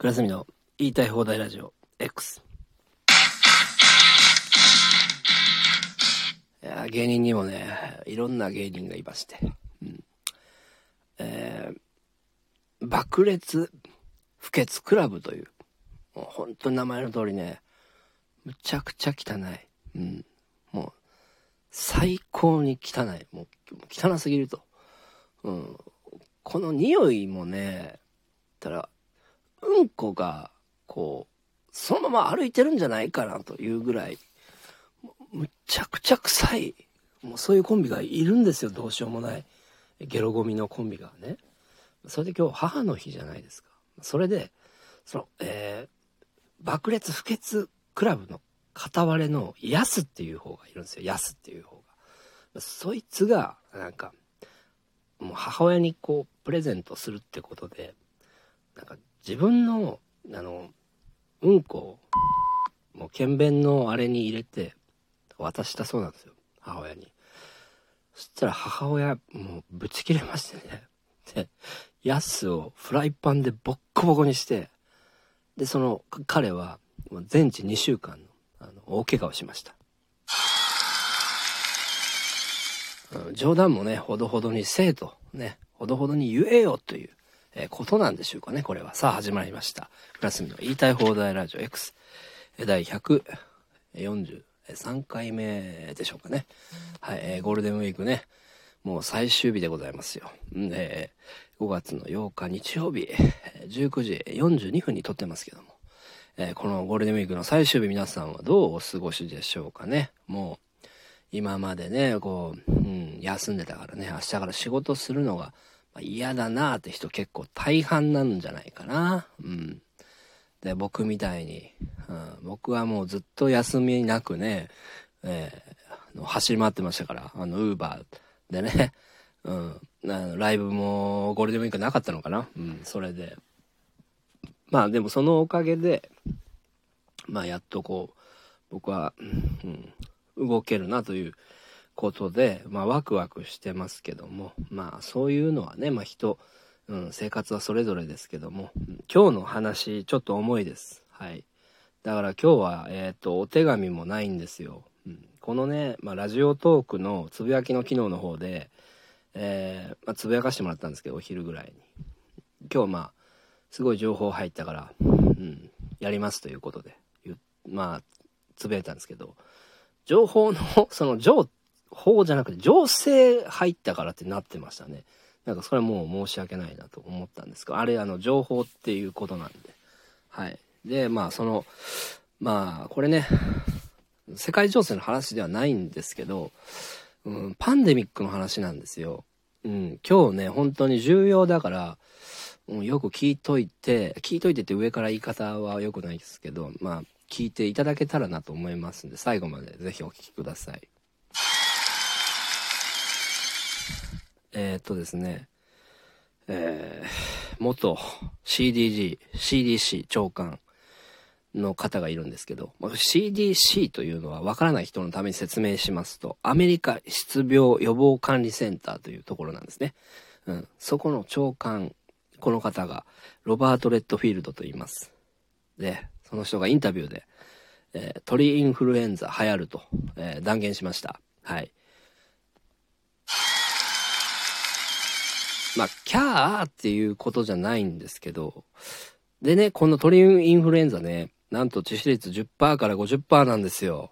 倉住の言いたい放題ラジオ X。いや芸人にもね、いろんな芸人がいまして。うん、えー、爆裂不潔クラブという、もう本当に名前の通りね、むちゃくちゃ汚い。うん。もう、最高に汚い。もう、汚すぎると。うん。この匂いもね、たら、うんこが、こう、そのまま歩いてるんじゃないかなというぐらい、むちゃくちゃ臭い、もうそういうコンビがいるんですよ、どうしようもない。ゲロゴミのコンビがね。それで今日母の日じゃないですか。それで、その、えー、爆裂不潔クラブの片割れのヤスっていう方がいるんですよ。ヤスっていう方が。そいつが、なんか、もう母親にこう、プレゼントするってことで、なんか自分の、あの、うんこを、もう検便のあれに入れて、渡したそうなんですよ。母親に。そしたら母親、もうぶち切れましてね。で、ヤスをフライパンでボッコボコにして、で、その彼は、全治2週間の、あの、大怪我をしました。冗談もね、ほどほどにせえと、ね、ほどほどに言えよという、えー、ことなんでしょうかね、これは。さあ、始まりました。クラスミの言いたい放題ラジオ X、第143回目でしょうかね。はい、えー、ゴールデンウィークね、もう最終日でございますよ。んで、5月の8日日曜日、19時42分に撮ってますけども、えー、このゴールデンウィークの最終日皆さんはどうお過ごしでしょうかね。もう、今までね、こう、うん、休んでたからね、明日から仕事するのがま嫌だなーって人結構大半なんじゃないかな。うん。で、僕みたいに、うん、僕はもうずっと休みなくね、えー、走り回ってましたから、あの、ウーバーでね、うん、ライブもゴールデンウィークなかったのかな。うん、それで。まあでもそのおかげで、まあやっとこう、僕は、うん、動けるなということで、まあワクワクしてますけども、まあそういうのはね、まあ人、うん、生活はそれぞれですけども、今日の話ちょっと重いです。はい。だから今日は、えっ、ー、と、お手紙もないんですよ。うん、このね、まあ、ラジオトークのつぶやきの機能の方で、えー、まあ、つぶやかしてもらったんですけど、お昼ぐらいに。今日まあ、すごい情報入ったから、うん、やりますということで、まあ、つぶやいたんですけど、情報の、その情っ報じゃなくて、情勢入ったからってなってましたね。なんかそれはもう申し訳ないなと思ったんですが、あれあの情報っていうことなんで。はい。で、まあその、まあこれね、世界情勢の話ではないんですけど、うん、パンデミックの話なんですよ。うん、今日ね、本当に重要だから、うん、よく聞いといて、聞いといてって上から言い方は良くないですけど、まあ、聞いていただけたらなと思いますんで、最後までぜひお聞きください。えー、っとですね、えー、元 CDG、CDC 長官の方がいるんですけど、CDC というのはわからない人のために説明しますと、アメリカ失病予防管理センターというところなんですね。うん、そこの長官、この方がロバート・レッドフィールドと言います。で、その人がインタビューで、えー、鳥インフルエンザ流行ると、えー、断言しました。はい。まあ、キャーっていうことじゃないんですけど、でね、この鳥インフルエンザね、なんと致死率10%から50%なんですよ。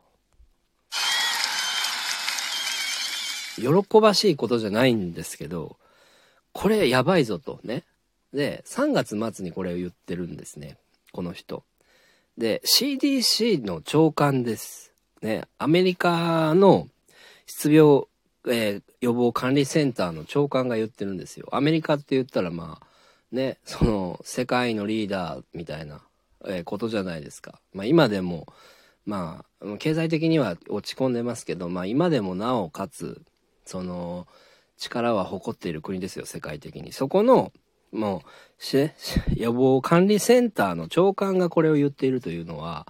喜ばしいことじゃないんですけど、これやばいぞとね。で、3月末にこれを言ってるんですね。この人。で、CDC の長官です。ね、アメリカの失病えー、予防管理センターの長官が言ってるんですよ。アメリカって言ったらまあ、ね、その、世界のリーダーみたいな、えー、ことじゃないですか。まあ今でも、まあ、経済的には落ち込んでますけど、まあ今でもなおかつ、その、力は誇っている国ですよ、世界的に。そこの、もう、予防管理センターの長官がこれを言っているというのは、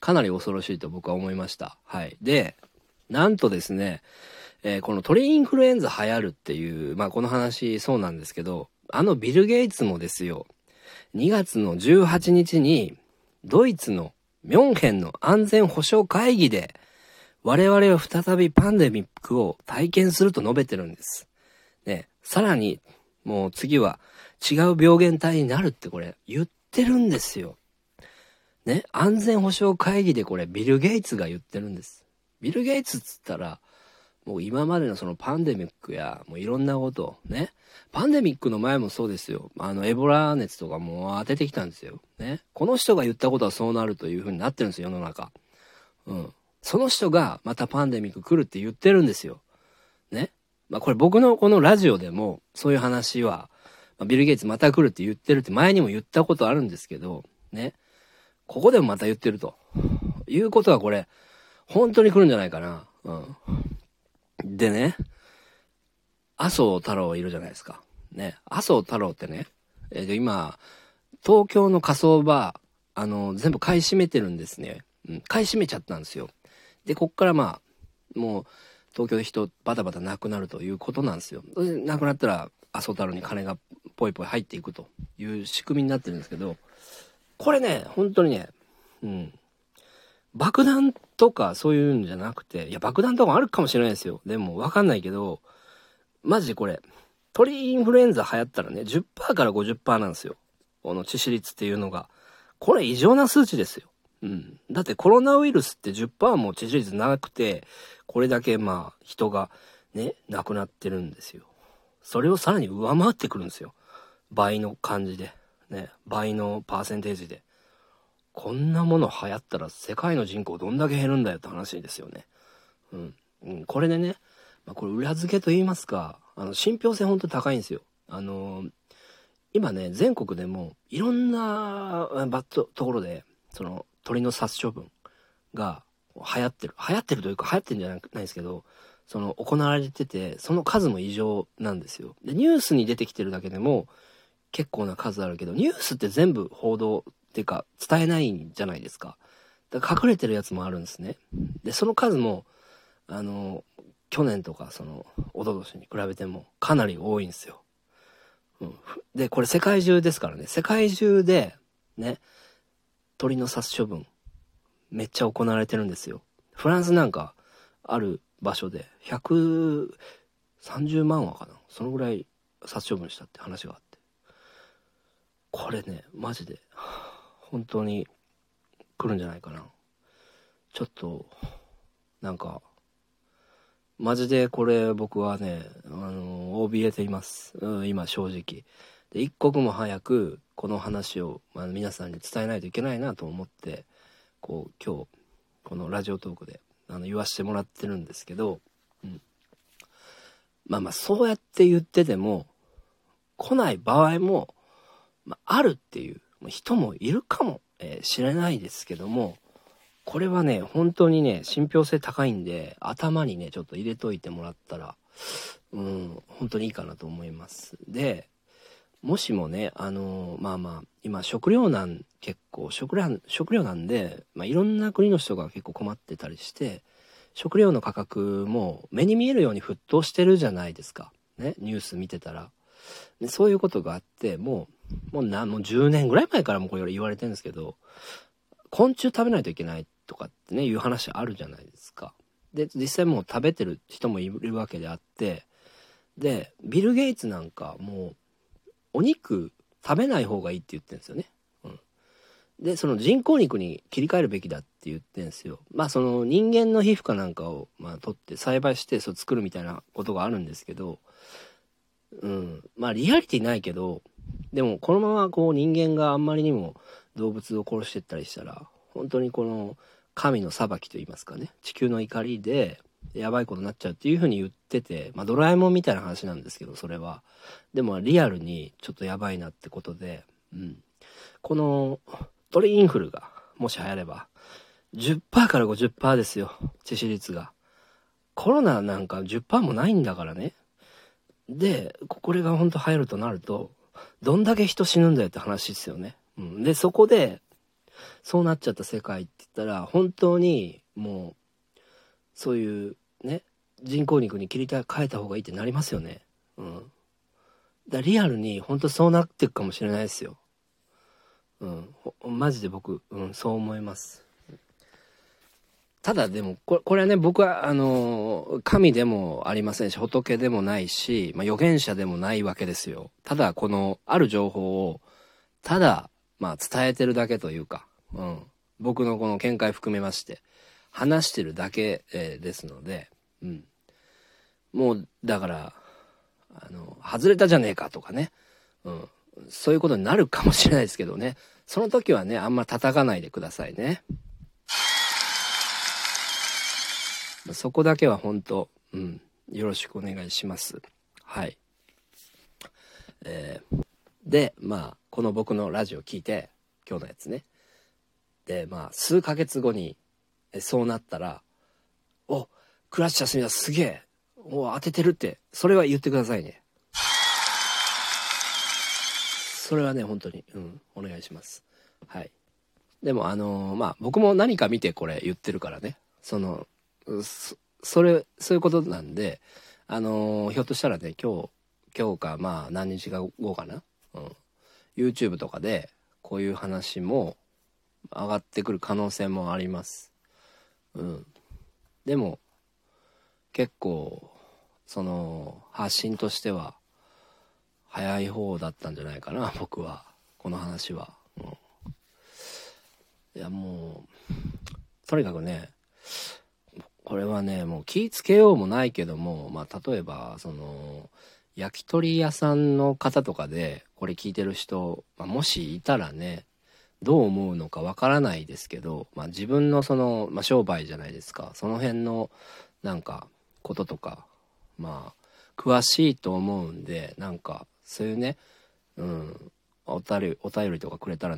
かなり恐ろしいと僕は思いました。はい。で、なんとですね、えー、この鳥インフルエンザ流行るっていう、まあこの話そうなんですけど、あのビル・ゲイツもですよ、2月の18日に、ドイツのミョンヘンの安全保障会議で、我々は再びパンデミックを体験すると述べてるんです。ね、さらに、もう次は違う病原体になるってこれ言ってるんですよ。ね、安全保障会議でこれビル・ゲイツが言ってるんです。ビル・ゲイツっつったら、もう今までのそのパンデミックや、もういろんなこと、ね。パンデミックの前もそうですよ。あの、エボラ熱とかも当ててきたんですよ。ね。この人が言ったことはそうなるという風になってるんですよ、世の中。うん。その人がまたパンデミック来るって言ってるんですよ。ね。まあこれ僕のこのラジオでもそういう話は、まあ、ビル・ゲイツまた来るって言ってるって前にも言ったことあるんですけど、ね。ここでもまた言ってると。いうことはこれ、本当に来るんじゃないかな。うん。でね、麻生太郎いるじゃないですか。ね、麻生太郎ってね、えー、今、東京の火葬場、あの、全部買い占めてるんですね。うん、買い占めちゃったんですよ。で、こっからまあ、もう、東京で人バタバタなくなるということなんですよ。で、なくなったら、麻生太郎に金がポイポイ入っていくという仕組みになってるんですけど、これね、本当にね、うん、爆弾とかそういうんじゃなくて、いや、爆弾とかあるかもしれないですよ。でも、わかんないけど、マジでこれ、鳥インフルエンザ流行ったらね、10%から50%なんですよ。この致死率っていうのが。これ異常な数値ですよ。うん。だってコロナウイルスって10%も致死率なくて、これだけまあ人がね、亡くなってるんですよ。それをさらに上回ってくるんですよ。倍の感じで。ね、倍のパーセンテージで。こんなもの流行ったら世界の人口どんだけ減るんだよって話ですよね。うん。うん、これでね、まあ、これ裏付けと言いますか、あの、信憑性ほんと高いんですよ。あのー、今ね、全国でもいろんなバットところで、その鳥の殺処分が流行ってる。流行ってるというか流行ってるんじゃないですけど、その行われてて、その数も異常なんですよ。で、ニュースに出てきてるだけでも結構な数あるけど、ニュースって全部報道っていうか伝えないんじゃないですか。だから隠れてるやつもあるんですね。で、その数も、あの、去年とか、その、おととしに比べてもかなり多いんですよ。うん。で、これ世界中ですからね。世界中で、ね、鳥の殺処分、めっちゃ行われてるんですよ。フランスなんか、ある場所で、130万羽かな。そのぐらい殺処分したって話があって。これね、マジで、本当に来るんじゃないかな。ちょっと、なんか、マジでこれ僕はね、あの、怯えています。うん、今正直。で、一刻も早くこの話を、まあ、皆さんに伝えないといけないなと思って、こう、今日、このラジオトークで、あの、言わしてもらってるんですけど、うん。まあまあ、そうやって言ってても、来ない場合も、まあ、あるっていう人もいるかも、えー、しれないですけども、これはね、本当にね、信憑性高いんで、頭にね、ちょっと入れといてもらったら、うん、本当にいいかなと思います。で、もしもね、あの、まあまあ、今食糧難結構、食料、食料なんで、まあいろんな国の人が結構困ってたりして、食料の価格も目に見えるように沸騰してるじゃないですか。ね、ニュース見てたら。でそういうことがあって、もう、もうな、もう10年ぐらい前からもこれ言われてるんですけど、昆虫食べないといけないとかってね、いう話あるじゃないですか。で、実際もう食べてる人もいるわけであって、で、ビル・ゲイツなんかもう、お肉食べない方がいいって言ってるんですよね。うん。で、その人工肉に切り替えるべきだって言ってるんですよ。まあその人間の皮膚かなんかを、まあ取って栽培してそう作るみたいなことがあるんですけど、うん。まあリアリティないけど、でもこのままこう人間があんまりにも動物を殺してったりしたら本当にこの神の裁きと言いますかね地球の怒りでやばいことになっちゃうっていう風に言ってて、まあ、ドラえもんみたいな話なんですけどそれは。でもリアルにちょっとやばいなってことで、うん、この鳥インフルがもし流行れば10%から50%ですよ致死率が。コロナなんか10%もないんだからね。でこれが本当流行るとなるとどんだけ人死ぬんだよって話ですよね。うん、で、そこで、そうなっちゃった世界って言ったら、本当にもう、そういうね、人工肉に切り替えた方がいいってなりますよね。うん。だリアルに本当そうなっていくかもしれないですよ。うん、マジで僕、うん、そう思います。ただでもこれ、はね、僕は、あの、神でもありませんし、仏でもないし、まあ、預言者でもないわけですよ。ただ、この、ある情報を、ただ、まあ、伝えてるだけというか、うん。僕のこの見解含めまして、話してるだけ、えーですので、うん。もう、だから、あの、外れたじゃねえかとかね、うん。そういうことになるかもしれないですけどね。その時はね、あんま叩かないでくださいね。そこだけは本当、うん、よろしくお願いします。はい。えーで、まあ、この僕のラジオ聞いて、今日のやつね。で、まあ、数ヶ月後に、そうなったら、お、クラッシャーすみだ、すげえ。お、当ててるって、それは言ってくださいね。それはね、本当に、うん、お願いします。はい。でも、あのーまあ、僕も何か見てこれ言ってるからね。その、そそれ、そういうことなんで、あのーひょっとしたらね、今日、今日か、まあ、何日か後かな？うん。YouTube とかで、こういう話も上がってくる可能性もあります。うん。でも、結構、その、発信としては、早い方だったんじゃないかな、僕は。この話は。うん。いや、もう、とにかくね、これはね、もう気ぃつけようもないけども、まあ、例えば、その、焼き鳥屋さんの方とかで、これ聞いてる人、まあ、もしいたらね、どう思うのかわからないですけど、まあ、自分のその、まあ、商売じゃないですか。その辺の、なんか、こととか、まあ、詳しいと思うんで、なんか、そういうね、うん、お便り、お便りとかくれたら